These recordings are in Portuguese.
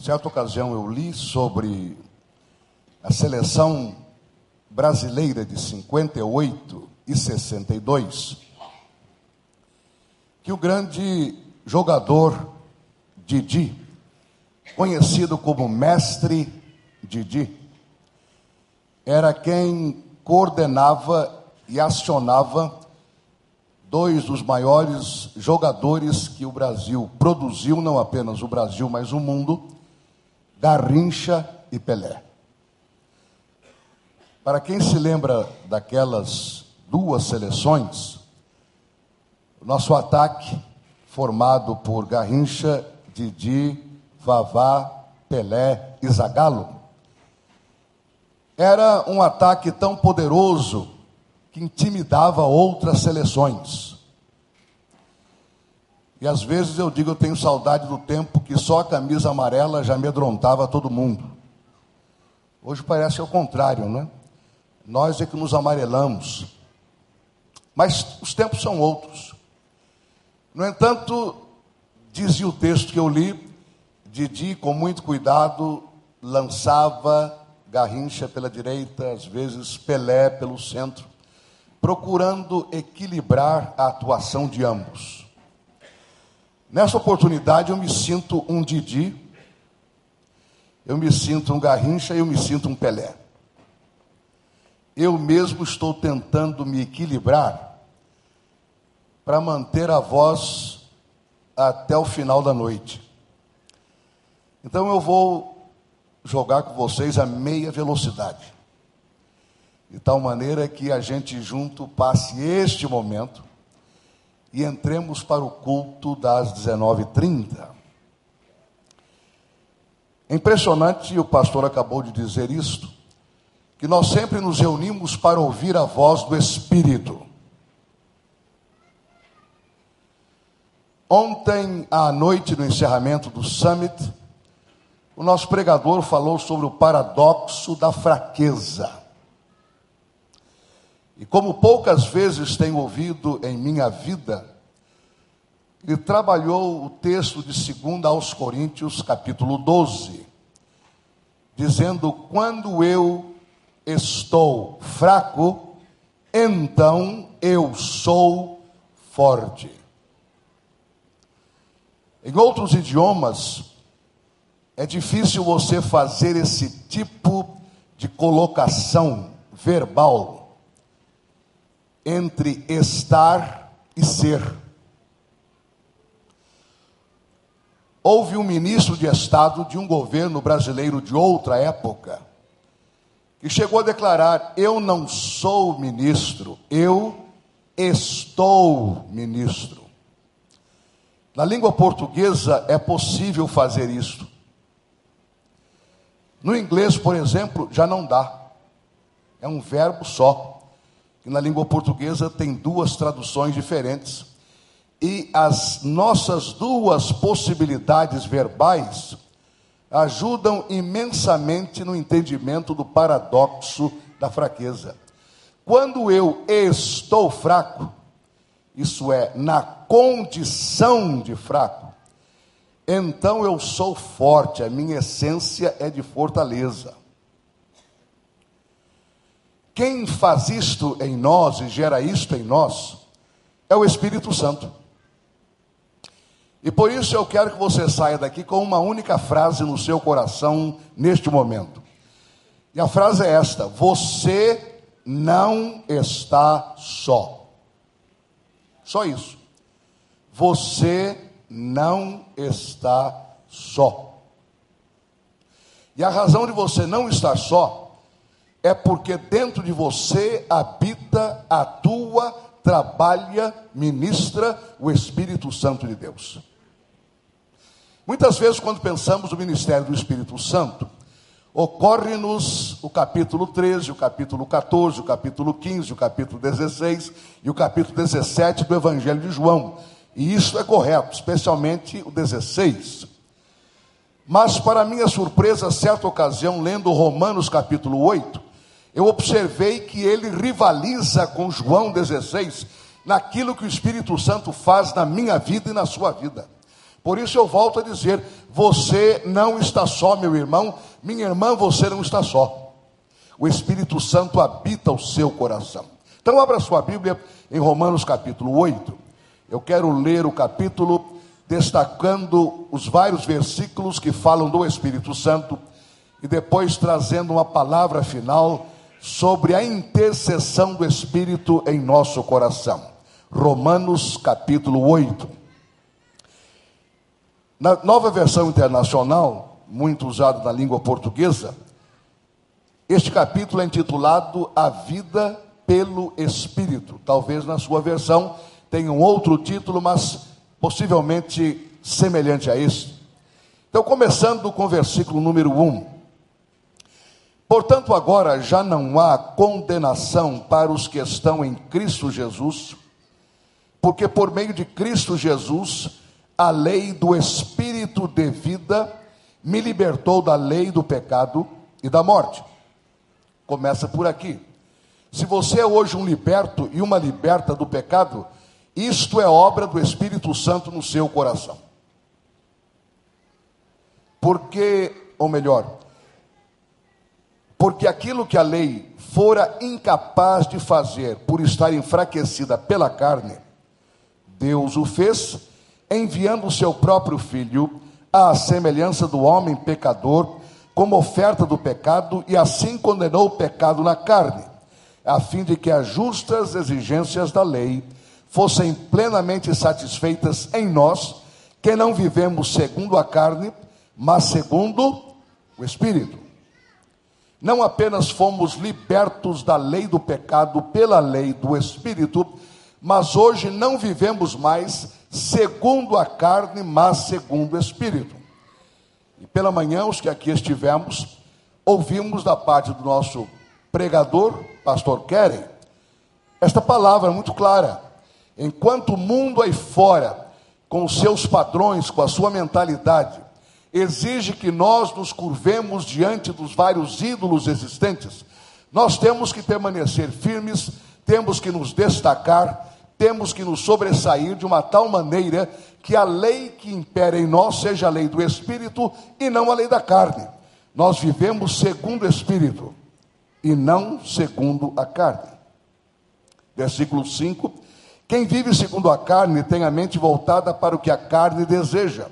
Certa ocasião eu li sobre a seleção brasileira de 58 e 62, que o grande jogador Didi, conhecido como Mestre Didi, era quem coordenava e acionava dois dos maiores jogadores que o Brasil produziu, não apenas o Brasil, mas o mundo, Garrincha e Pelé. Para quem se lembra daquelas duas seleções, o nosso ataque, formado por Garrincha, Didi, Vavá, Pelé e Zagallo, era um ataque tão poderoso que intimidava outras seleções. E às vezes eu digo, eu tenho saudade do tempo que só a camisa amarela já amedrontava todo mundo. Hoje parece o contrário, né? Nós é que nos amarelamos. Mas os tempos são outros. No entanto, dizia o texto que eu li, Didi, com muito cuidado, lançava Garrincha pela direita, às vezes Pelé pelo centro, procurando equilibrar a atuação de ambos. Nessa oportunidade eu me sinto um Didi, eu me sinto um Garrincha e eu me sinto um Pelé. Eu mesmo estou tentando me equilibrar para manter a voz até o final da noite. Então eu vou jogar com vocês a meia velocidade. De tal maneira que a gente junto passe este momento e entremos para o culto das 19h30. É impressionante, e o pastor acabou de dizer isto, que nós sempre nos reunimos para ouvir a voz do Espírito. Ontem à noite, no encerramento do Summit, o nosso pregador falou sobre o paradoxo da fraqueza. E como poucas vezes tenho ouvido em minha vida, ele trabalhou o texto de 2 aos Coríntios, capítulo 12, dizendo: Quando eu estou fraco, então eu sou forte. Em outros idiomas, é difícil você fazer esse tipo de colocação verbal entre estar e ser. Houve um ministro de Estado de um governo brasileiro de outra época que chegou a declarar: Eu não sou ministro, eu estou ministro. Na língua portuguesa é possível fazer isso. No inglês, por exemplo, já não dá. É um verbo só na língua portuguesa tem duas traduções diferentes. E as nossas duas possibilidades verbais ajudam imensamente no entendimento do paradoxo da fraqueza. Quando eu estou fraco, isso é, na condição de fraco, então eu sou forte, a minha essência é de fortaleza. Quem faz isto em nós e gera isto em nós é o Espírito Santo. E por isso eu quero que você saia daqui com uma única frase no seu coração neste momento. E a frase é esta: Você não está só. Só isso. Você não está só. E a razão de você não estar só é porque dentro de você habita, atua, trabalha, ministra o Espírito Santo de Deus. Muitas vezes, quando pensamos no ministério do Espírito Santo, ocorre-nos o capítulo 13, o capítulo 14, o capítulo 15, o capítulo 16 e o capítulo 17 do Evangelho de João. E isso é correto, especialmente o 16. Mas, para minha surpresa, certa ocasião, lendo Romanos capítulo 8, eu observei que ele rivaliza com João 16 naquilo que o Espírito Santo faz na minha vida e na sua vida. Por isso eu volto a dizer: você não está só, meu irmão, minha irmã, você não está só. O Espírito Santo habita o seu coração. Então, abra sua Bíblia em Romanos capítulo 8. Eu quero ler o capítulo destacando os vários versículos que falam do Espírito Santo e depois trazendo uma palavra final sobre a intercessão do Espírito em nosso coração. Romanos capítulo 8. Na nova versão internacional, muito usada na língua portuguesa, este capítulo é intitulado A Vida pelo Espírito. Talvez na sua versão tenha um outro título, mas possivelmente semelhante a este. Então, começando com o versículo número 1. Portanto, agora já não há condenação para os que estão em Cristo Jesus, porque por meio de Cristo Jesus a lei do Espírito de vida me libertou da lei do pecado e da morte. Começa por aqui. Se você é hoje um liberto e uma liberta do pecado, isto é obra do Espírito Santo no seu coração. Porque, ou melhor, porque aquilo que a lei fora incapaz de fazer por estar enfraquecida pela carne, Deus o fez enviando o seu próprio filho à semelhança do homem pecador, como oferta do pecado, e assim condenou o pecado na carne, a fim de que as justas exigências da lei fossem plenamente satisfeitas em nós, que não vivemos segundo a carne, mas segundo o Espírito. Não apenas fomos libertos da lei do pecado pela lei do Espírito, mas hoje não vivemos mais segundo a carne, mas segundo o Espírito. E pela manhã, os que aqui estivemos, ouvimos da parte do nosso pregador, pastor Keren, esta palavra muito clara. Enquanto o mundo aí fora, com os seus padrões, com a sua mentalidade, exige que nós nos curvemos diante dos vários ídolos existentes, nós temos que permanecer firmes, temos que nos destacar, temos que nos sobressair de uma tal maneira que a lei que impera em nós seja a lei do Espírito e não a lei da carne. Nós vivemos segundo o Espírito e não segundo a carne. Versículo 5: Quem vive segundo a carne tem a mente voltada para o que a carne deseja,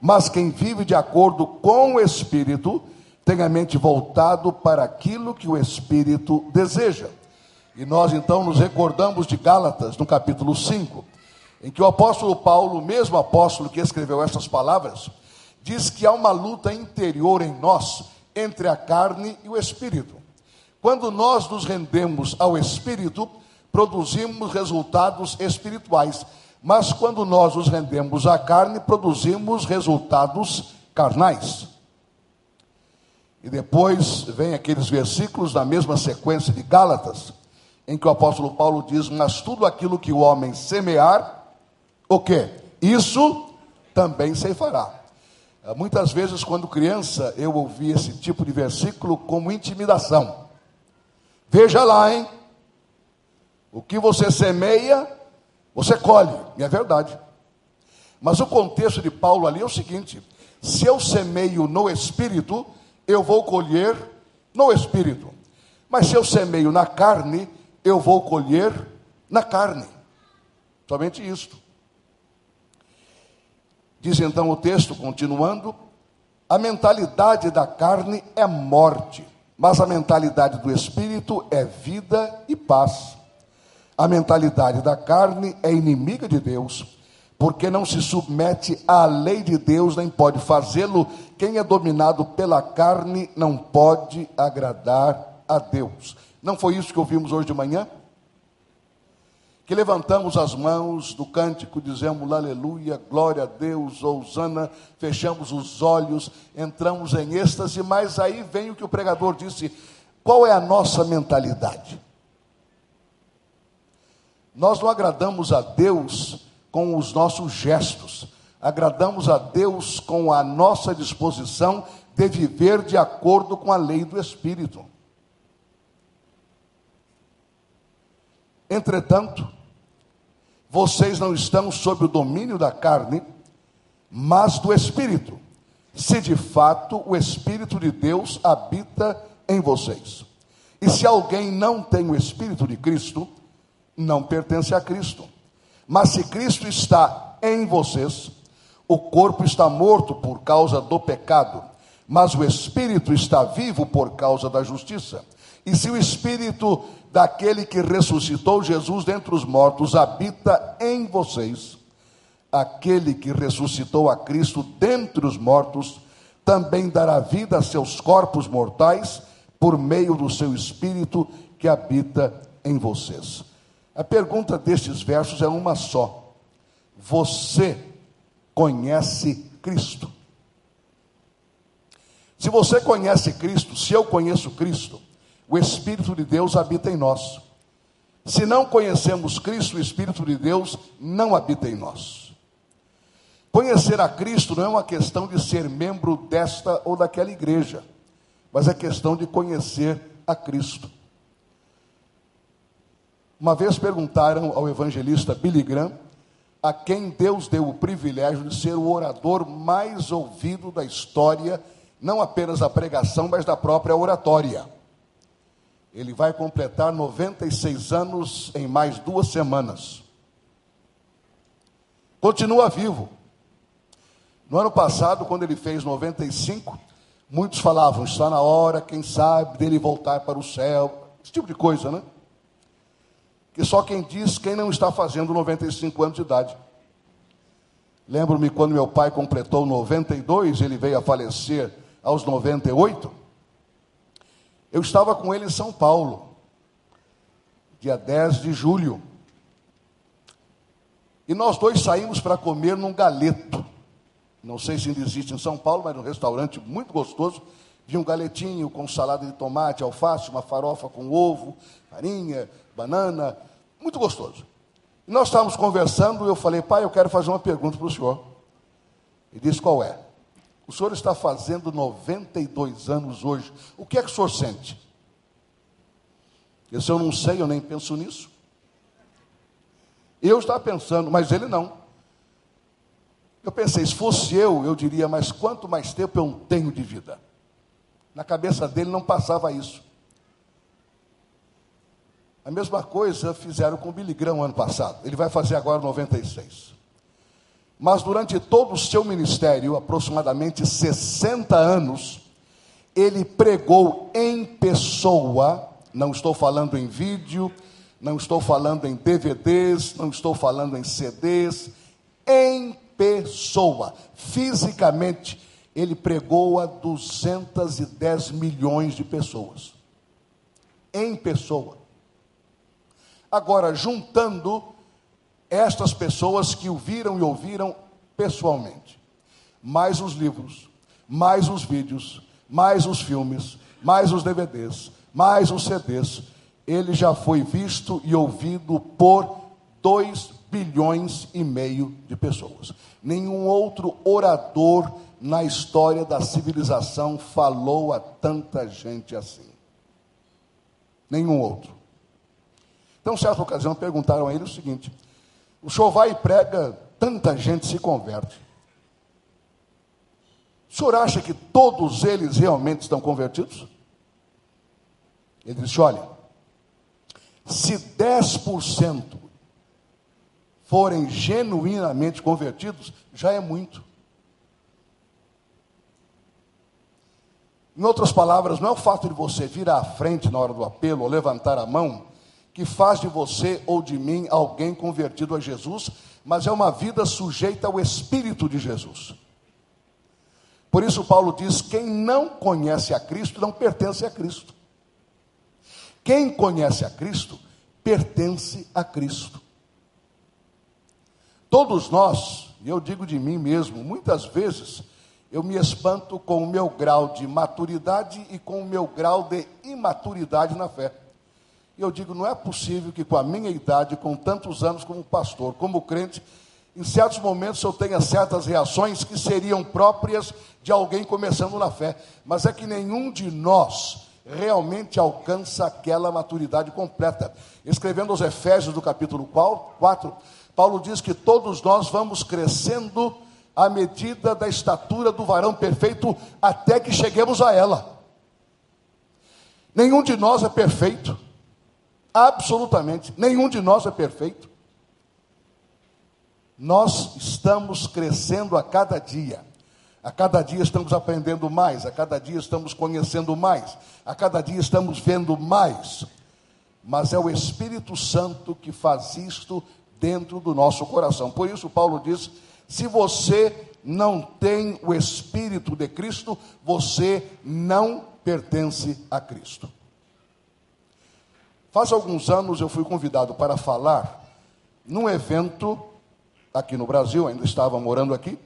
mas quem vive de acordo com o Espírito tem a mente voltado para aquilo que o Espírito deseja. E nós então nos recordamos de Gálatas, no capítulo 5, em que o apóstolo Paulo, o mesmo apóstolo que escreveu essas palavras, diz que há uma luta interior em nós entre a carne e o espírito. Quando nós nos rendemos ao espírito, produzimos resultados espirituais, mas quando nós nos rendemos à carne, produzimos resultados carnais. E depois vem aqueles versículos da mesma sequência de Gálatas, em que o apóstolo Paulo diz: Mas tudo aquilo que o homem semear, o que? Isso também se fará. Ah, muitas vezes, quando criança, eu ouvi esse tipo de versículo como intimidação. Veja lá, hein? O que você semeia, você colhe. E é verdade. Mas o contexto de Paulo ali é o seguinte: se eu semeio no espírito, eu vou colher no espírito. Mas se eu semeio na carne, eu vou colher na carne. Somente isto. Diz então o texto, continuando: a mentalidade da carne é morte, mas a mentalidade do espírito é vida e paz. A mentalidade da carne é inimiga de Deus, porque não se submete à lei de Deus, nem pode fazê-lo. Quem é dominado pela carne não pode agradar a Deus. Não foi isso que ouvimos hoje de manhã? Que levantamos as mãos do cântico, dizemos aleluia, glória a Deus, ousana, fechamos os olhos, entramos em êxtase, mas aí vem o que o pregador disse: qual é a nossa mentalidade? Nós não agradamos a Deus com os nossos gestos, agradamos a Deus com a nossa disposição de viver de acordo com a lei do Espírito. Entretanto, vocês não estão sob o domínio da carne, mas do Espírito, se de fato o Espírito de Deus habita em vocês. E se alguém não tem o Espírito de Cristo, não pertence a Cristo. Mas se Cristo está em vocês, o corpo está morto por causa do pecado, mas o espírito está vivo por causa da justiça. E se o espírito daquele que ressuscitou Jesus dentre os mortos habita em vocês, aquele que ressuscitou a Cristo dentre os mortos também dará vida a seus corpos mortais por meio do seu espírito que habita em vocês. A pergunta destes versos é uma só: Você conhece Cristo? Se você conhece Cristo, se eu conheço Cristo, o Espírito de Deus habita em nós. Se não conhecemos Cristo, o Espírito de Deus não habita em nós. Conhecer a Cristo não é uma questão de ser membro desta ou daquela igreja, mas é questão de conhecer a Cristo. Uma vez perguntaram ao evangelista Billy Graham a quem Deus deu o privilégio de ser o orador mais ouvido da história, não apenas da pregação, mas da própria oratória. Ele vai completar 96 anos em mais duas semanas. Continua vivo. No ano passado, quando ele fez 95, muitos falavam: está na hora, quem sabe, dele voltar para o céu. Esse tipo de coisa, né? Que só quem diz quem não está fazendo 95 anos de idade. Lembro-me quando meu pai completou 92, ele veio a falecer aos 98. Eu estava com ele em São Paulo, dia 10 de julho. E nós dois saímos para comer num galeto. Não sei se ainda existe em São Paulo, mas num restaurante muito gostoso. Vi um galetinho com salada de tomate, alface, uma farofa com ovo, farinha, banana, muito gostoso. E nós estávamos conversando eu falei, pai, eu quero fazer uma pergunta para o senhor. Ele disse, qual é? O senhor está fazendo 92 anos hoje. O que é que o senhor sente? Eu disse, eu não sei, eu nem penso nisso. Eu estava pensando, mas ele não. Eu pensei, se fosse eu, eu diria, mas quanto mais tempo eu tenho de vida? Na cabeça dele não passava isso. A mesma coisa fizeram com o Billy Graham ano passado. Ele vai fazer agora 96. Mas durante todo o seu ministério, aproximadamente 60 anos, ele pregou em pessoa, não estou falando em vídeo, não estou falando em DVDs, não estou falando em CDs, em pessoa, fisicamente, ele pregou a 210 milhões de pessoas. Em pessoa. Agora, juntando estas pessoas que o viram e ouviram pessoalmente, mais os livros, mais os vídeos, mais os filmes, mais os DVDs, mais os CDs, ele já foi visto e ouvido por 2 bilhões e meio de pessoas. Nenhum outro orador na história da civilização falou a tanta gente assim. Nenhum outro. Então, certa ocasião, perguntaram a ele o seguinte: o senhor vai e prega, tanta gente se converte. O senhor acha que todos eles realmente estão convertidos? Ele disse: olha, se 10% forem genuinamente convertidos, já é muito. Em outras palavras, não é o fato de você vir à frente na hora do apelo ou levantar a mão que faz de você ou de mim alguém convertido a Jesus, mas é uma vida sujeita ao Espírito de Jesus. Por isso, Paulo diz: quem não conhece a Cristo não pertence a Cristo. Quem conhece a Cristo pertence a Cristo. Todos nós, e eu digo de mim mesmo, muitas vezes eu me espanto com o meu grau de maturidade e com o meu grau de imaturidade na fé. E eu digo, não é possível que com a minha idade, com tantos anos como pastor, como crente, em certos momentos eu tenha certas reações que seriam próprias de alguém começando na fé. Mas é que nenhum de nós realmente alcança aquela maturidade completa. Escrevendo aos Efésios do capítulo 4, Paulo diz que todos nós vamos crescendo a medida da estatura do varão perfeito até que cheguemos a ela. Nenhum de nós é perfeito, absolutamente, nenhum de nós é perfeito. Nós estamos crescendo a cada dia. A cada dia estamos aprendendo mais, a cada dia estamos conhecendo mais, a cada dia estamos vendo mais. Mas é o Espírito Santo que faz isto dentro do nosso coração. Por isso, Paulo diz: se você não tem o Espírito de Cristo, você não pertence a Cristo. Faz alguns anos eu fui convidado para falar num evento aqui no Brasil, ainda estava morando aqui,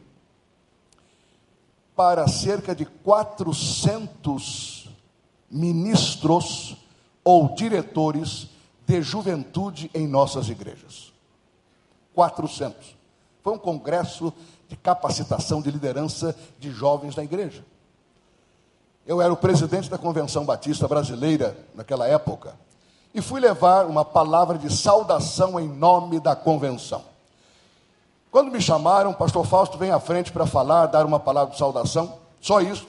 para cerca de 400 ministros ou diretores de juventude em nossas igrejas. 400. Foi um congresso de capacitação de liderança de jovens da igreja. Eu era o presidente da Convenção Batista Brasileira naquela época e fui levar uma palavra de saudação em nome da convenção. Quando me chamaram, pastor Fausto vem à frente para falar, dar uma palavra de saudação, só isso.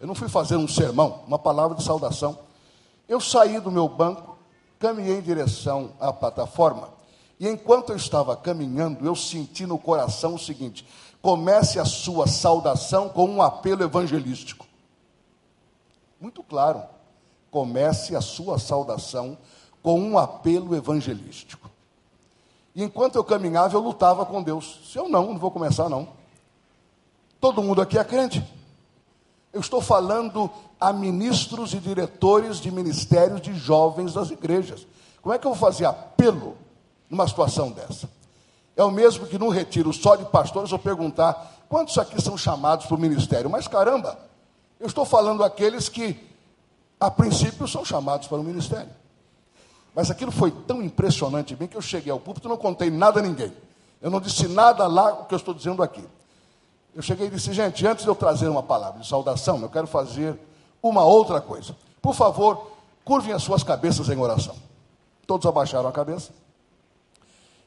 Eu não fui fazer um sermão, uma palavra de saudação. Eu saí do meu banco, caminhei em direção à plataforma, e enquanto eu estava caminhando, eu senti no coração o seguinte: comece a sua saudação com um apelo evangelístico. Muito claro. Comece a sua saudação com um apelo evangelístico. E enquanto eu caminhava, eu lutava com Deus. Se eu não, não vou começar não. Todo mundo aqui é crente. Eu estou falando a ministros e diretores de ministérios de jovens das igrejas. Como é que eu vou fazer apelo numa situação dessa? É o mesmo que no retiro só de pastores eu perguntar quantos aqui são chamados para o ministério. Mas caramba, eu estou falando aqueles que, a princípio, são chamados para o ministério. Mas aquilo foi tão impressionante bem que eu cheguei ao púlpito e não contei nada a ninguém. Eu não disse nada lá o que eu estou dizendo aqui. Eu cheguei e disse, gente, antes de eu trazer uma palavra de saudação, eu quero fazer uma outra coisa. Por favor, curvem as suas cabeças em oração. Todos abaixaram a cabeça.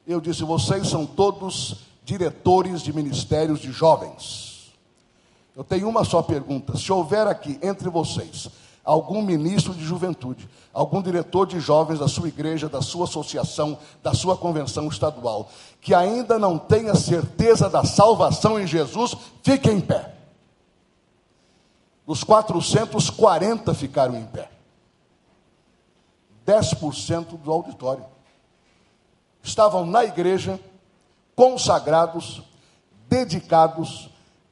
Eu disse, vocês são todos diretores de ministérios de jovens. Eu tenho uma só pergunta. Se houver aqui entre vocês algum ministro de juventude, algum diretor de jovens da sua igreja, da sua associação, da sua convenção estadual, que ainda não tenha certeza da salvação em Jesus, fique em pé. Os 440 ficaram em pé. 10% do auditório. Estavam na igreja, consagrados, dedicados,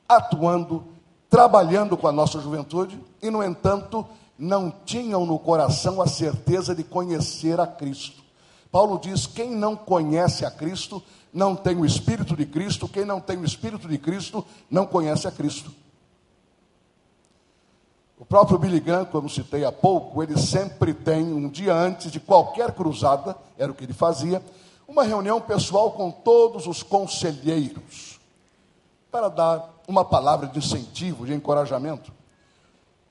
atuando, trabalhando com a nossa juventude, e, no entanto, não tinham no coração a certeza de conhecer a Cristo. Paulo diz: quem não conhece a Cristo não tem o Espírito de Cristo, quem não tem o Espírito de Cristo não conhece a Cristo. O próprio Billy Graham, como citei há pouco, ele sempre tem, um dia antes de qualquer cruzada, era o que ele fazia, uma reunião pessoal com todos os conselheiros, para dar uma palavra de incentivo, de encorajamento.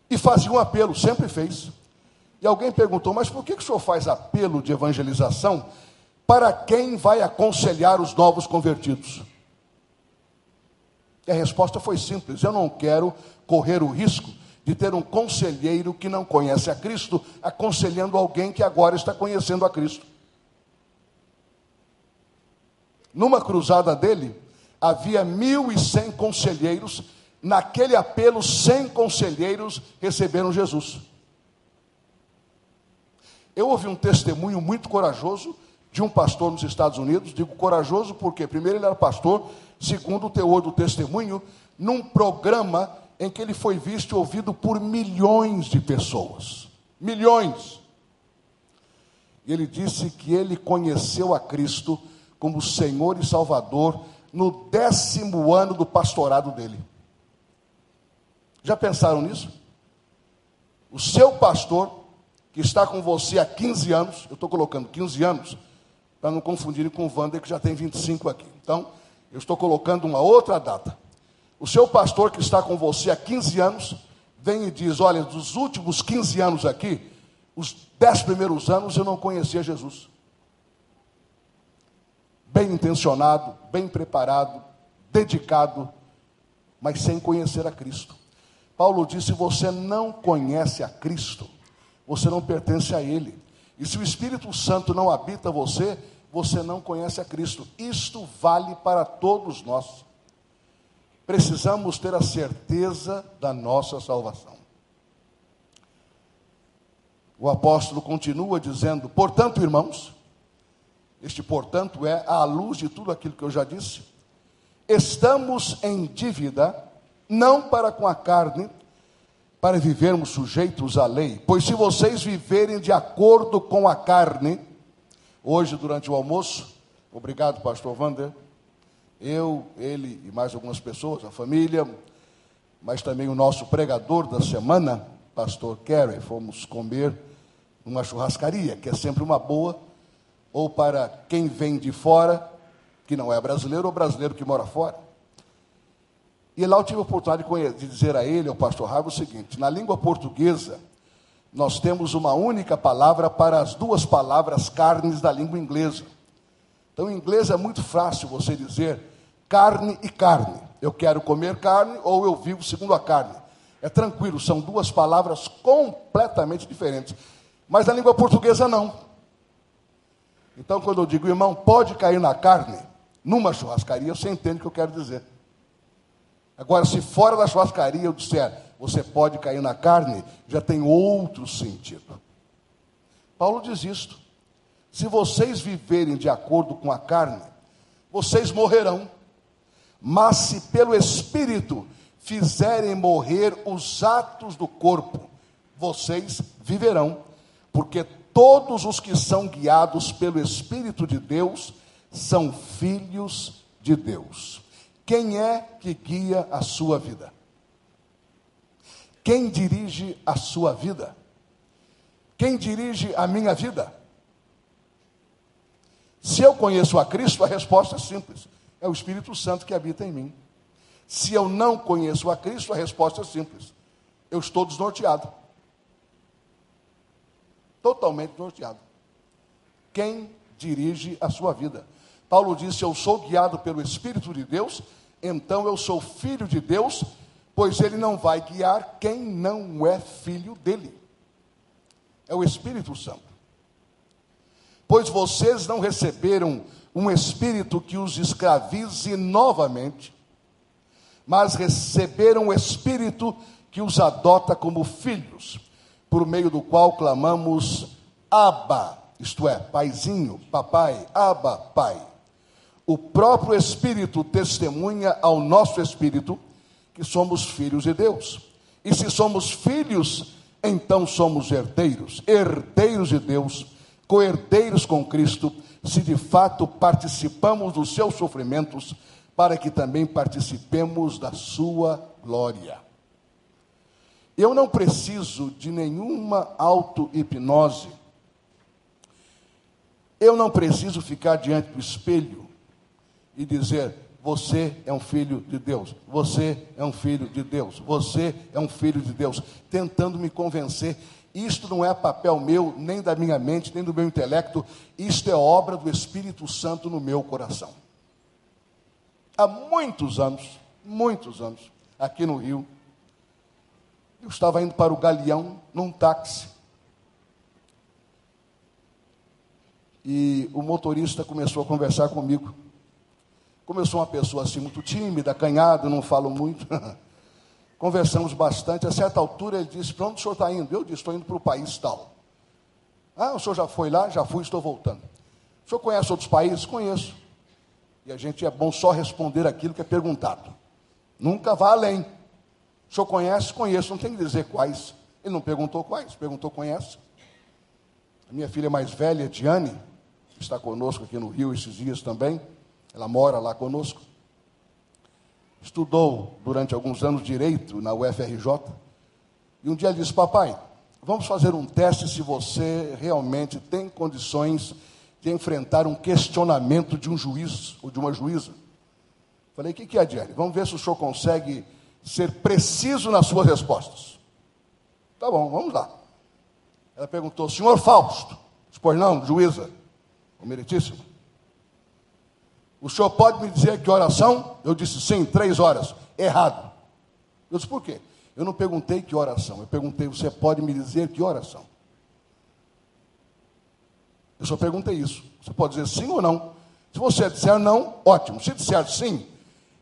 E fazia um apelo, sempre fez. E alguém perguntou: Mas por que, que o senhor faz apelo de evangelização para quem vai aconselhar os novos convertidos? E a resposta foi simples: Eu não quero correr o risco de ter um conselheiro que não conhece a Cristo, aconselhando alguém que agora está conhecendo a Cristo. Numa cruzada dele, havia 1.100 conselheiros naquele apelo, 100 conselheiros receberam Jesus. Eu ouvi um testemunho muito corajoso de um pastor nos Estados Unidos. Digo corajoso porque, primeiro, ele era pastor, segundo, o teor do testemunho, num programa em que ele foi visto e ouvido por milhões de pessoas. Milhões. E ele disse que ele conheceu a Cristo como Senhor e Salvador no décimo ano do pastorado dele. Já pensaram nisso? O seu pastor, que está com você há 15 anos, eu estou colocando 15 anos, para não confundirem com o Wander, que já tem 25 aqui. Então, eu estou colocando uma outra data. O seu pastor, que está com você há 15 anos, vem e diz: Olha, dos últimos 15 anos aqui, os 10 primeiros anos eu não conhecia Jesus. Bem intencionado, bem preparado, dedicado, mas sem conhecer a Cristo. Paulo disse: você não conhece a Cristo, você não pertence a Ele. E se o Espírito Santo não habita você, você não conhece a Cristo. Isto vale para todos nós. Precisamos ter a certeza da nossa salvação. O apóstolo continua dizendo: portanto, irmãos, este portanto é à luz de tudo aquilo que eu já disse, estamos em dívida, não para com a carne, para vivermos sujeitos à lei, pois se vocês viverem de acordo com a carne, hoje durante o almoço, obrigado, pastor Wander, eu, ele e mais algumas pessoas, a família, mas também o nosso pregador da semana, pastor Kerry, fomos comer numa churrascaria, que é sempre uma boa, ou para quem vem de fora, que não é brasileiro, ou brasileiro que mora fora. E lá eu tive a oportunidade de dizer a ele, ao pastor Raivo, o seguinte: na língua portuguesa, nós temos uma única palavra para as duas palavras carnes da língua inglesa. Então, em inglês é muito fácil você dizer carne e carne. Eu quero comer carne ou eu vivo segundo a carne. É tranquilo, são duas palavras completamente diferentes. Mas na língua portuguesa não. Então, quando eu digo, irmão, pode cair na carne, numa churrascaria, você entende o que eu quero dizer. Agora, se fora da churrascaria eu disser, você pode cair na carne, já tem outro sentido. Paulo diz isto. Se vocês viverem de acordo com a carne, vocês morrerão. Mas se pelo Espírito fizerem morrer os atos do corpo, vocês viverão. Porque todos os que são guiados pelo Espírito de Deus são filhos de Deus. Quem é que guia a sua vida? Quem dirige a sua vida? Quem dirige a minha vida? Se eu conheço a Cristo, a resposta é simples: é o Espírito Santo que habita em mim. Se eu não conheço a Cristo, a resposta é simples: eu estou desnorteado. Totalmente desnorteado. Quem dirige a sua vida? Paulo disse: Eu sou guiado pelo Espírito de Deus, então eu sou filho de Deus, pois ele não vai guiar quem não é filho dele. É o Espírito Santo. Pois vocês não receberam um espírito que os escravize novamente, mas receberam o espírito que os adota como filhos, por meio do qual clamamos Abba, isto é, paizinho, papai, Abba, pai. O próprio Espírito testemunha ao nosso espírito que somos filhos de Deus. E se somos filhos, então somos herdeiros, herdeiros de Deus, coherdeiros com Cristo, se de fato participamos dos seus sofrimentos, para que também participemos da sua glória. Eu não preciso de nenhuma auto-hipnose. Eu não preciso ficar diante do espelho e dizer: Você é um filho de Deus, você é um filho de Deus, você é um filho de Deus, tentando me convencer. Isto não é papel meu, nem da minha mente, nem do meu intelecto, isto é obra do Espírito Santo no meu coração. Há muitos anos, muitos anos, aqui no Rio, eu estava indo para o Galeão num táxi. E o motorista começou a conversar comigo. Como eu sou uma pessoa assim muito tímida, acanhada, não falo muito, conversamos bastante. A certa altura ele disse: Para onde o senhor está indo? Eu disse: Estou indo para o país tal. Ah, o senhor já foi lá? Já fui, estou voltando. O senhor conhece outros países? Conheço. E a gente é bom só responder aquilo que é perguntado. Nunca vá além. O senhor conhece? Conheço. Não tem que dizer quais. Ele não perguntou quais, perguntou conhece. A minha filha mais velha, Diane, está conosco aqui no Rio esses dias também. Ela mora lá conosco. Estudou durante alguns anos direito na UFRJ. E um dia disse: Papai, vamos fazer um teste se você realmente tem condições de enfrentar um questionamento de um juiz ou de uma juíza. Falei: O que, que é, Diane? Vamos ver se o senhor consegue ser preciso nas suas respostas. Tá bom, vamos lá. Ela perguntou: Senhor Fausto? Pois não, juíza, o meritíssimo. O senhor pode me dizer que oração? Eu disse sim, três horas. Errado. Eu disse por quê? Eu não perguntei que oração, eu perguntei, você pode me dizer que oração? Eu só perguntei isso. Você pode dizer sim ou não. Se você disser não, ótimo. Se disser sim,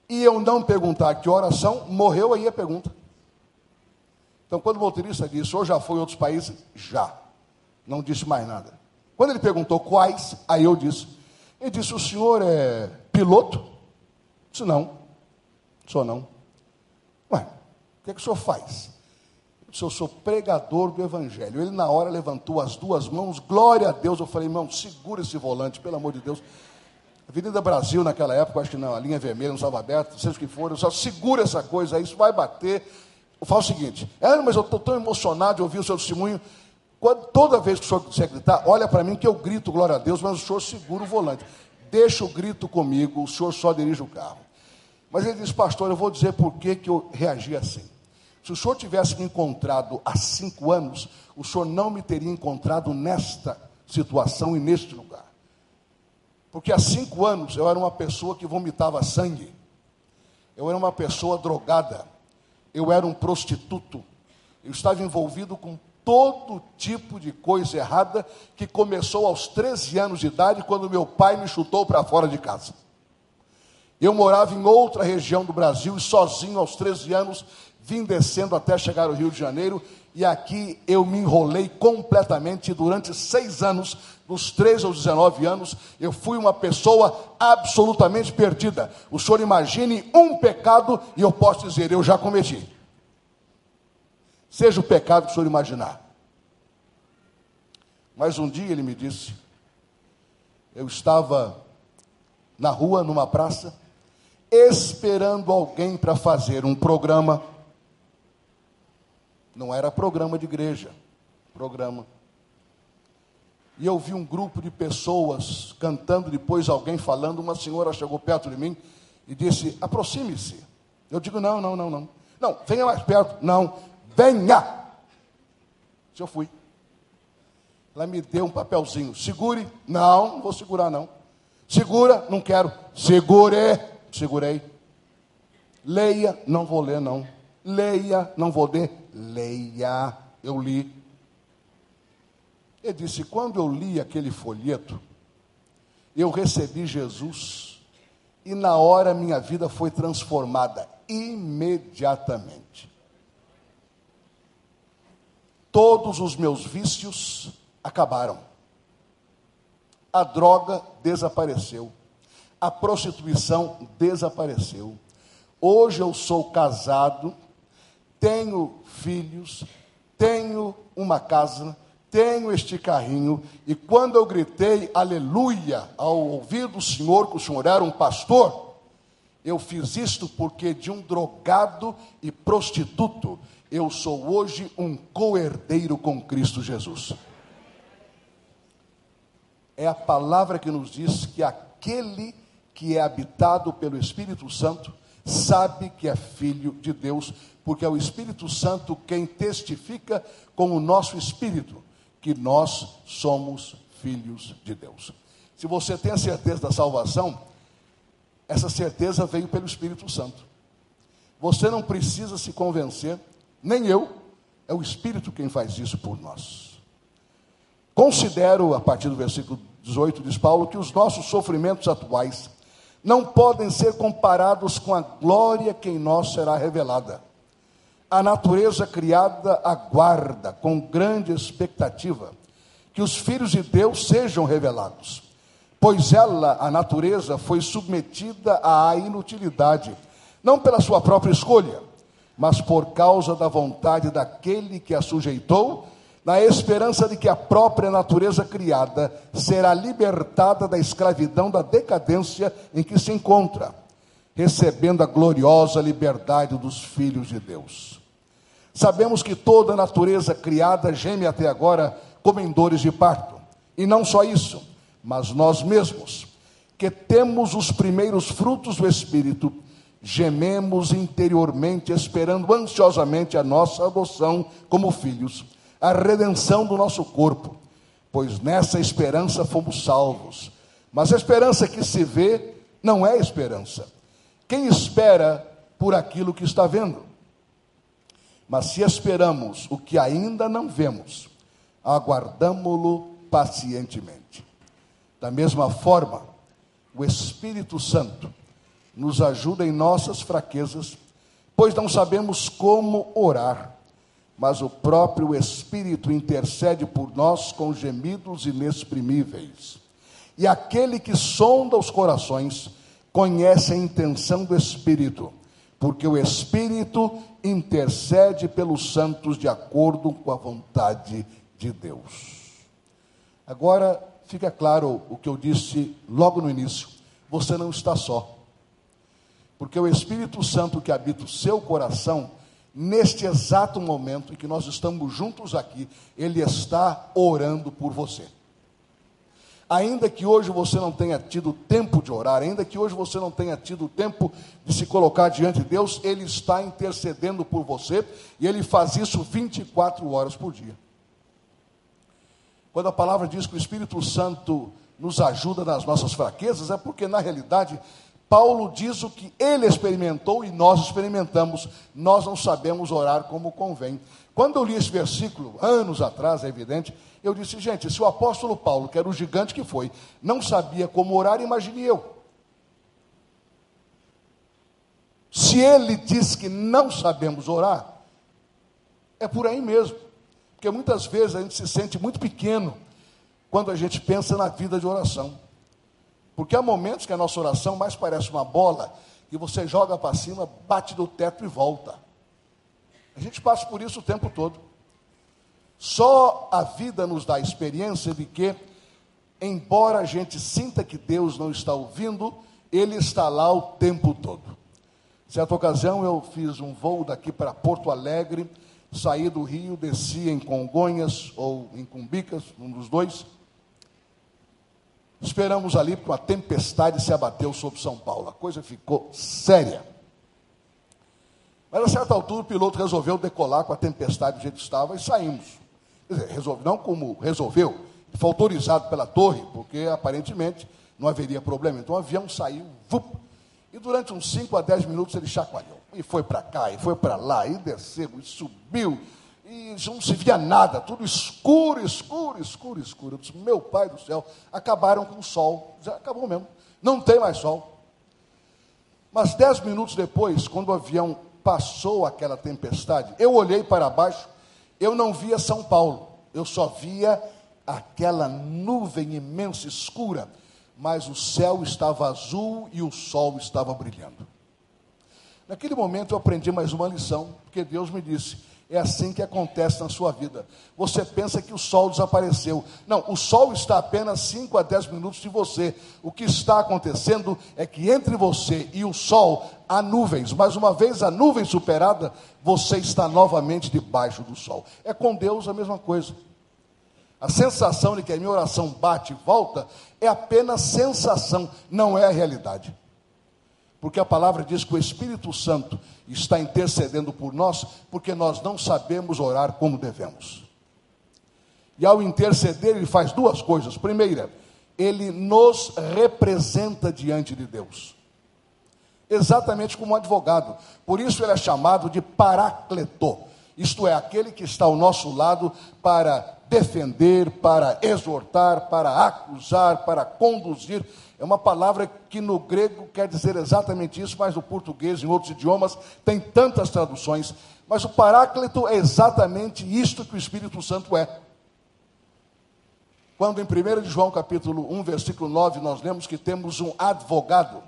e eu não perguntar que oração, morreu aí a pergunta. Então, quando o motorista disse, o senhor já foi em outros países? Já. Não disse mais nada. Quando ele perguntou quais, aí eu disse. Ele disse, o senhor é piloto? Eu disse, não. Sou não. Ué, o que, é que o senhor faz? Eu disse, eu sou pregador do evangelho. Ele na hora levantou as duas mãos, glória a Deus. Eu falei, irmão, segura esse volante, pelo amor de Deus. Avenida Brasil, naquela época, acho que não, a linha vermelha não estava aberta, seja o que for, eu só segura essa coisa aí, isso vai bater. Eu falo o seguinte, é, mas eu estou tão emocionado de ouvir o seu testemunho. Quando, toda vez que o senhor quiser gritar, olha para mim que eu grito glória a Deus, mas o senhor segura o volante. Deixa o grito comigo, o senhor só dirige o carro. Mas ele disse, pastor, eu vou dizer por que, que eu reagi assim. Se o senhor tivesse me encontrado há cinco anos, o senhor não me teria encontrado nesta situação e neste lugar. Porque há cinco anos eu era uma pessoa que vomitava sangue, eu era uma pessoa drogada, eu era um prostituto, eu estava envolvido com todo tipo de coisa errada que começou aos 13 anos de idade, quando meu pai me chutou para fora de casa. Eu morava em outra região do Brasil e sozinho aos 13 anos vim descendo até chegar ao Rio de Janeiro e aqui eu me enrolei completamente durante seis anos, dos 13 aos 19 anos, eu fui uma pessoa absolutamente perdida. O senhor imagine um pecado e eu posso dizer, eu já cometi. Seja o pecado que o senhor imaginar. Mas um dia ele me disse, eu estava na rua, numa praça, esperando alguém para fazer um programa. Não era programa de igreja, programa. E eu vi um grupo de pessoas cantando, depois alguém falando. Uma senhora chegou perto de mim e disse: aproxime-se. Eu digo: não, não, não, não. Não, venha mais perto. Não, venha. Se eu fui. Ela me deu um papelzinho. Segure. Não, não vou segurar, não. Segura, não quero. Segure. Segurei. Leia, não vou ler, não. Leia, não vou ler. Leia. Eu li. Ele disse: quando eu li aquele folheto, eu recebi Jesus e na hora minha vida foi transformada imediatamente. Todos os meus vícios acabaram. A droga desapareceu. A prostituição desapareceu. Hoje eu sou casado, tenho filhos, tenho uma casa, tenho este carrinho, e quando eu gritei aleluia ao ouvir do Senhor que o Senhor era um pastor, eu fiz isto porque de um drogado e prostituto, eu sou hoje um coerdeiro com Cristo Jesus. É a palavra que nos diz que aquele que é habitado pelo Espírito Santo sabe que é filho de Deus, porque é o Espírito Santo quem testifica com o nosso espírito que nós somos filhos de Deus. Se você tem a certeza da salvação, essa certeza veio pelo Espírito Santo. Você não precisa se convencer, nem eu, é o Espírito quem faz isso por nós. Considero, a partir do versículo 18, diz Paulo, que os nossos sofrimentos atuais não podem ser comparados com a glória que em nós será revelada a natureza criada aguarda com grande expectativa que os filhos de Deus sejam revelados, pois ela, a natureza, foi submetida à inutilidade, não pela sua própria escolha, mas por causa da vontade daquele que a sujeitou, na esperança de que a própria natureza criada será libertada da escravidão da decadência em que se encontra, recebendo a gloriosa liberdade dos filhos de Deus. Sabemos que toda a natureza criada geme até agora como em dores de parto. E não só isso, mas nós mesmos, que temos os primeiros frutos do Espírito, gememos interiormente, esperando ansiosamente a nossa adoção como filhos, a redenção do nosso corpo, pois nessa esperança fomos salvos. Mas a esperança que se vê não é esperança. Quem espera por aquilo que está vendo? Mas se esperamos o que ainda não vemos, aguardamo-lo pacientemente. Da mesma forma, o Espírito Santo nos ajuda em nossas fraquezas, pois não sabemos como orar, mas o próprio Espírito intercede por nós com gemidos inexprimíveis. E aquele que sonda os corações conhece a intenção do Espírito, porque o Espírito intercede pelos santos de acordo com a vontade de Deus. Agora fica claro o que eu disse logo no início: você não está só. Porque o Espírito Santo que habita o seu coração, neste exato momento em que nós estamos juntos aqui, ele está orando por você. Ainda que hoje você não tenha tido tempo de orar, ainda que hoje você não tenha tido tempo de se colocar diante de Deus, Ele está intercedendo por você e Ele faz isso 24 horas por dia. Quando a palavra diz que o Espírito Santo nos ajuda nas nossas fraquezas, é porque na realidade Paulo diz o que ele experimentou e nós experimentamos. Nós não sabemos orar como convém. Quando eu li esse versículo, anos atrás, é evidente, eu disse, gente, se o apóstolo Paulo, que era o gigante que foi, não sabia como orar, imagine eu. Se ele diz que não sabemos orar, é por aí mesmo. Porque muitas vezes a gente se sente muito pequeno quando a gente pensa na vida de oração. Porque há momentos que a nossa oração mais parece uma bola que você joga para cima, bate do teto e volta. A gente passa por isso o tempo todo. Só a vida nos dá a experiência de que, embora a gente sinta que Deus não está ouvindo, Ele está lá o tempo todo. Certa ocasião eu fiz um voo daqui para Porto Alegre saí do Rio, desci em Congonhas ou em Cumbicas, um dos dois. Esperamos ali porque uma tempestade se abateu sobre São Paulo. A coisa ficou séria. Mas a certa altura o piloto resolveu decolar com a tempestade do jeito que estava e saímos. Quer dizer, não como resolveu, foi autorizado pela torre, porque aparentemente não haveria problema. Então o avião saiu, vup, e durante uns 5 a 10 minutos ele chacoalhou. E foi para cá, e foi para lá, e desceu, e subiu, e não se via nada, tudo escuro, escuro, escuro, escuro. Eu disse, meu pai do céu, acabaram com o sol. Acabou mesmo, não tem mais sol. Mas dez minutos depois, quando o avião passou aquela tempestade, eu olhei para baixo, eu não via São Paulo, eu só via aquela nuvem imensa, escura mas o céu estava azul e o sol estava brilhando. Naquele momento eu aprendi mais uma lição, porque Deus me disse: é assim que acontece na sua vida. Você pensa que o sol desapareceu. Não, o sol está apenas 5 a 10 minutos de você. O que está acontecendo é que entre você e o sol há nuvens, mas uma vez a nuvem superada, você está novamente debaixo do sol. É com Deus a mesma coisa. A sensação de que a minha oração bate e volta é apenas sensação, não é a realidade. Porque a palavra diz que o Espírito Santo está intercedendo por nós, porque nós não sabemos orar como devemos. E ao interceder, ele faz duas coisas. Primeira, ele nos representa diante de Deus. Exatamente como um advogado. Por isso ele é chamado de paracleto. Isto é, aquele que está ao nosso lado para defender, para exortar, para acusar, para conduzir. É uma palavra que no grego quer dizer exatamente isso, mas no português, em outros idiomas, tem tantas traduções. Mas o Paráclito é exatamente isto que o Espírito Santo é. Quando em 1 João capítulo 1, versículo 9, nós lemos que temos um advogado.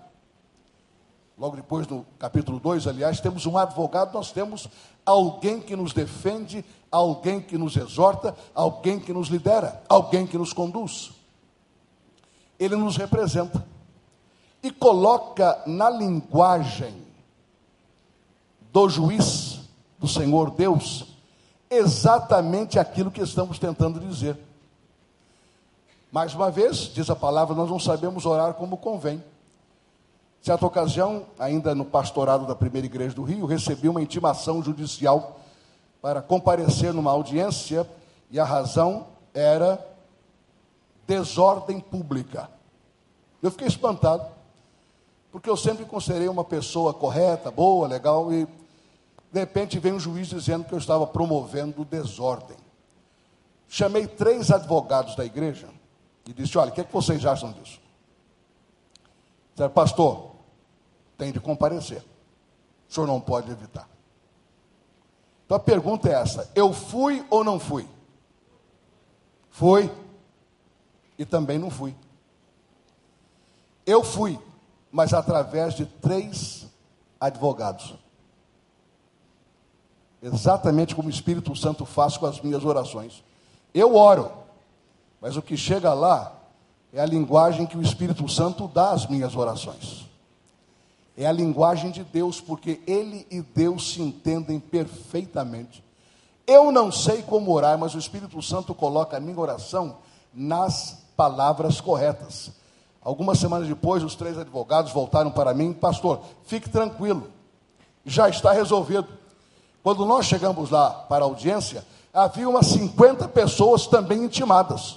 Logo depois, no capítulo 2, aliás, temos um advogado, nós temos alguém que nos defende alguém que nos exorta, alguém que nos lidera, alguém que nos conduz. Ele nos representa e coloca na linguagem do juiz, do Senhor Deus, exatamente aquilo que estamos tentando dizer. Mais uma vez, diz a palavra, nós não sabemos orar como convém. Certa ocasião, ainda no pastorado da primeira igreja do Rio, recebi uma intimação judicial para comparecer numa audiência e a razão era desordem pública. Eu fiquei espantado. porque eu sempre considerei uma pessoa correta, boa, legal, e de repente vem um juiz dizendo que eu estava promovendo desordem. Chamei três advogados da igreja e disse: Olha, o que, é que vocês acham disso? Disseram, pastor, tem de comparecer. O senhor não pode evitar. Então a pergunta é essa: eu fui ou não fui? Fui. E também não fui. Eu fui, mas através de três advogados. Exatamente como o Espírito Santo faz com as minhas orações. Eu oro, mas o que chega lá é a linguagem que o Espírito Santo dá às minhas orações. É a linguagem de Deus, porque Ele e Deus se entendem perfeitamente. Eu não sei como orar, mas o Espírito Santo coloca a minha oração nas palavras corretas. Algumas semanas depois, os três advogados voltaram para mim, pastor, fique tranquilo, já está resolvido. Quando nós chegamos lá para a audiência, havia umas 50 pessoas também intimadas.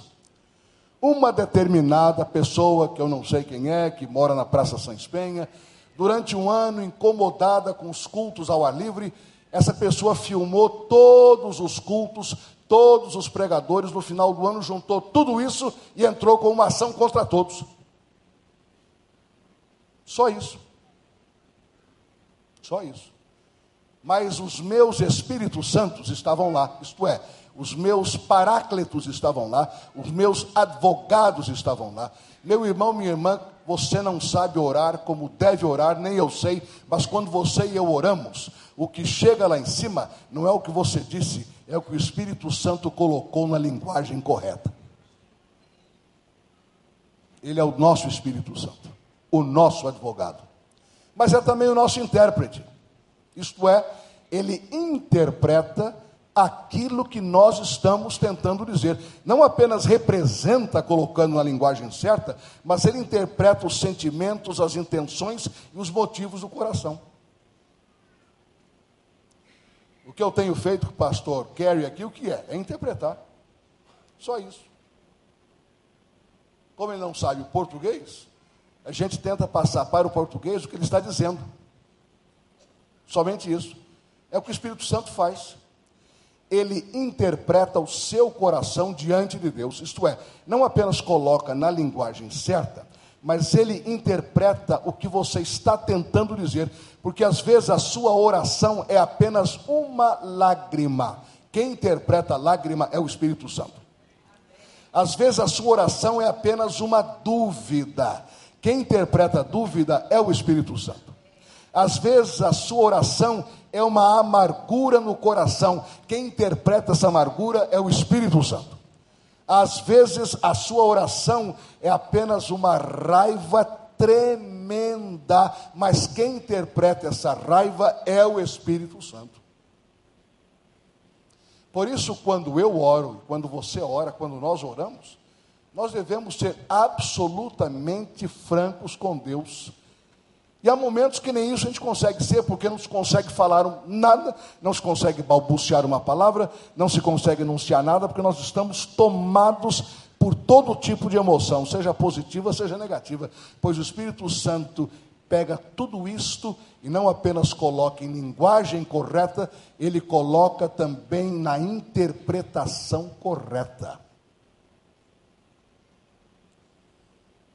Uma determinada pessoa, que eu não sei quem é, que mora na Praça Sans Penha, durante um ano incomodada com os cultos ao ar livre, essa pessoa filmou todos os cultos, todos os pregadores, no final do ano juntou tudo isso e entrou com uma ação contra todos. Só isso. Só isso. Mas os meus Espíritos Santos estavam lá, isto é, os meus paráclitos estavam lá, os meus advogados estavam lá. Meu irmão, minha irmã, você não sabe orar como deve orar, nem eu sei, mas quando você e eu oramos, o que chega lá em cima não é o que você disse, é o que o Espírito Santo colocou na linguagem correta. Ele é o nosso Espírito Santo o nosso advogado, mas é também o nosso intérprete. Isto é, ele interpreta aquilo que nós estamos tentando dizer. Não apenas representa colocando na linguagem certa, mas ele interpreta os sentimentos, as intenções e os motivos do coração. O que eu tenho feito com o pastor Kerry aqui, o que é? É interpretar. Só isso. Como ele não sabe o português, a gente tenta passar para o português o que ele está dizendo. Somente isso. É o que o Espírito Santo faz. Ele interpreta o seu coração diante de Deus. Isto é, não apenas coloca na linguagem certa, mas ele interpreta o que você está tentando dizer. Porque às vezes a sua oração é apenas uma lágrima. Quem interpreta a lágrima é o Espírito Santo. Às vezes a sua oração é apenas uma dúvida. Quem interpreta a dúvida é o Espírito Santo. Às vezes a sua oração é uma amargura no coração. Quem interpreta essa amargura é o Espírito Santo. Às vezes a sua oração é apenas uma raiva tremenda, mas quem interpreta essa raiva é o Espírito Santo. Por isso, quando eu oro, quando você ora, quando nós oramos, nós devemos ser absolutamente francos com Deus. E há momentos que nem isso a gente consegue ser, porque não se consegue falar nada, não se consegue balbuciar uma palavra, não se consegue enunciar nada, porque nós estamos tomados por todo tipo de emoção, seja positiva, seja negativa, pois o Espírito Santo pega tudo isto e não apenas coloca em linguagem correta, ele coloca também na interpretação correta.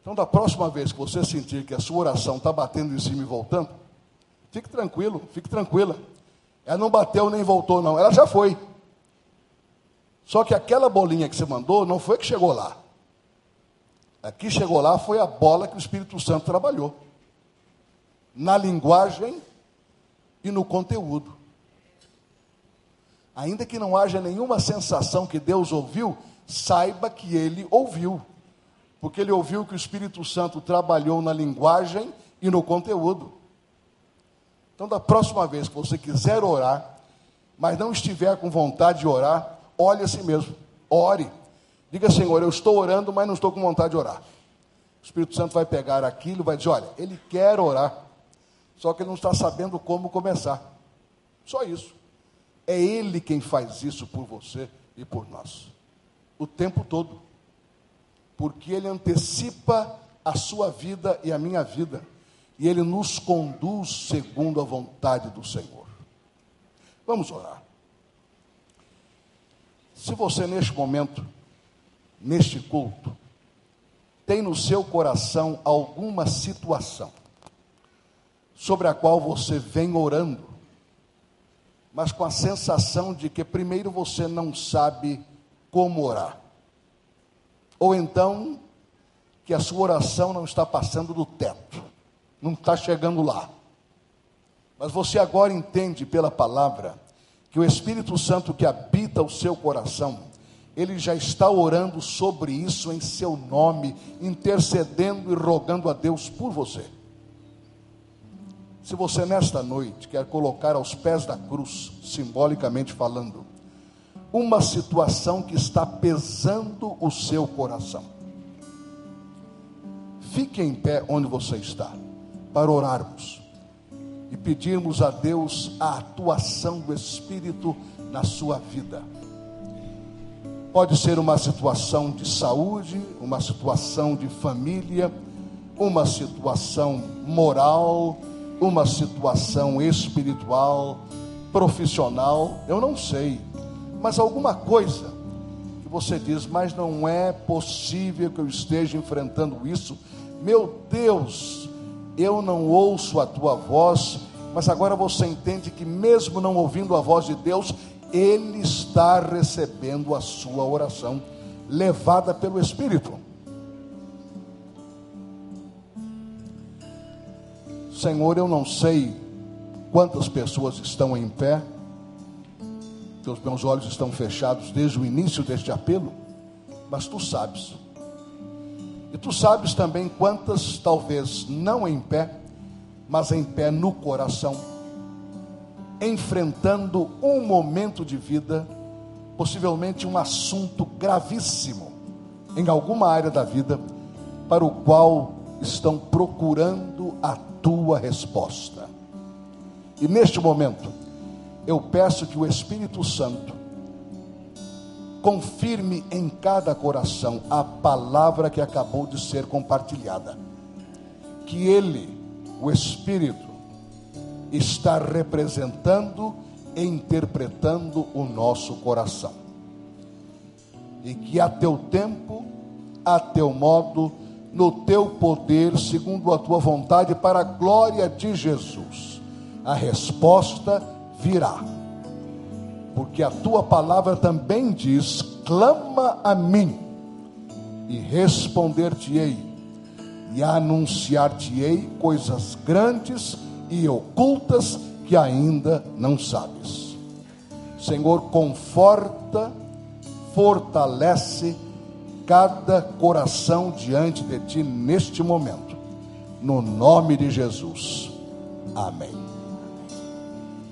Então, da próxima vez que você sentir que a sua oração está batendo em cima e voltando, fique tranquilo, fique tranquila. Ela não bateu nem voltou, não. Ela já foi. Só que aquela bolinha que você mandou não foi que chegou lá. Aqui chegou lá foi a bola que o Espírito Santo trabalhou. Na linguagem e no conteúdo. Ainda que não haja nenhuma sensação que Deus ouviu, saiba que ele ouviu porque ele ouviu que o Espírito Santo trabalhou na linguagem e no conteúdo. Então, da próxima vez que você quiser orar, mas não estiver com vontade de orar, olhe a si mesmo, ore. Diga, Senhor, eu estou orando, mas não estou com vontade de orar. O Espírito Santo vai pegar aquilo vai dizer: olha, ele quer orar, só que ele não está sabendo como começar. Só isso. É ele quem faz isso por você e por nós. O tempo todo porque ele antecipa a sua vida e a minha vida. e Ele nos conduz segundo a vontade do Senhor. Vamos orar. Se você neste momento, neste culto, tem no seu coração alguma situação sobre a qual você vem orando, mas com a sensação de que primeiro você não sabe como orar, ou então que a sua oração não está passando do teto, não está chegando lá. Mas você agora entende pela palavra que o Espírito Santo que habita o seu coração, ele já está orando sobre isso em seu nome, intercedendo e rogando a Deus por você. Se você nesta noite quer colocar aos pés da cruz, simbolicamente falando, uma situação que está pesando o seu coração, fique em pé onde você está, para orarmos e pedirmos a Deus a atuação do Espírito na sua vida. Pode ser uma situação de saúde, uma situação de família, uma situação moral, uma situação espiritual, profissional, eu não sei, mas alguma coisa que você diz, mas não é possível que eu esteja enfrentando isso. Meu Deus, eu não ouço a tua voz, mas agora você entende que, mesmo não ouvindo a voz de Deus, Ele está recebendo a sua oração, levada pelo Espírito. Senhor, eu não sei quantas pessoas estão em pé, os meus olhos estão fechados desde o início deste apelo, mas tu sabes. E tu sabes também quantas, talvez não em pé, mas em pé no coração, enfrentando um momento de vida, possivelmente um assunto gravíssimo em alguma área da vida, para o qual estão procurando a tua resposta. E neste momento, eu peço que o Espírito Santo confirme em cada coração a palavra que acabou de ser compartilhada. Que ele, o Espírito, está representando e interpretando o nosso coração. E que a teu tempo, a teu modo, no teu poder, segundo a tua vontade, para a glória de Jesus, a resposta virá porque a tua palavra também diz: clama a mim, e responder-te-ei, e anunciar-te-ei coisas grandes e ocultas que ainda não sabes. Senhor, conforta, fortalece cada coração diante de ti neste momento, no nome de Jesus. Amém.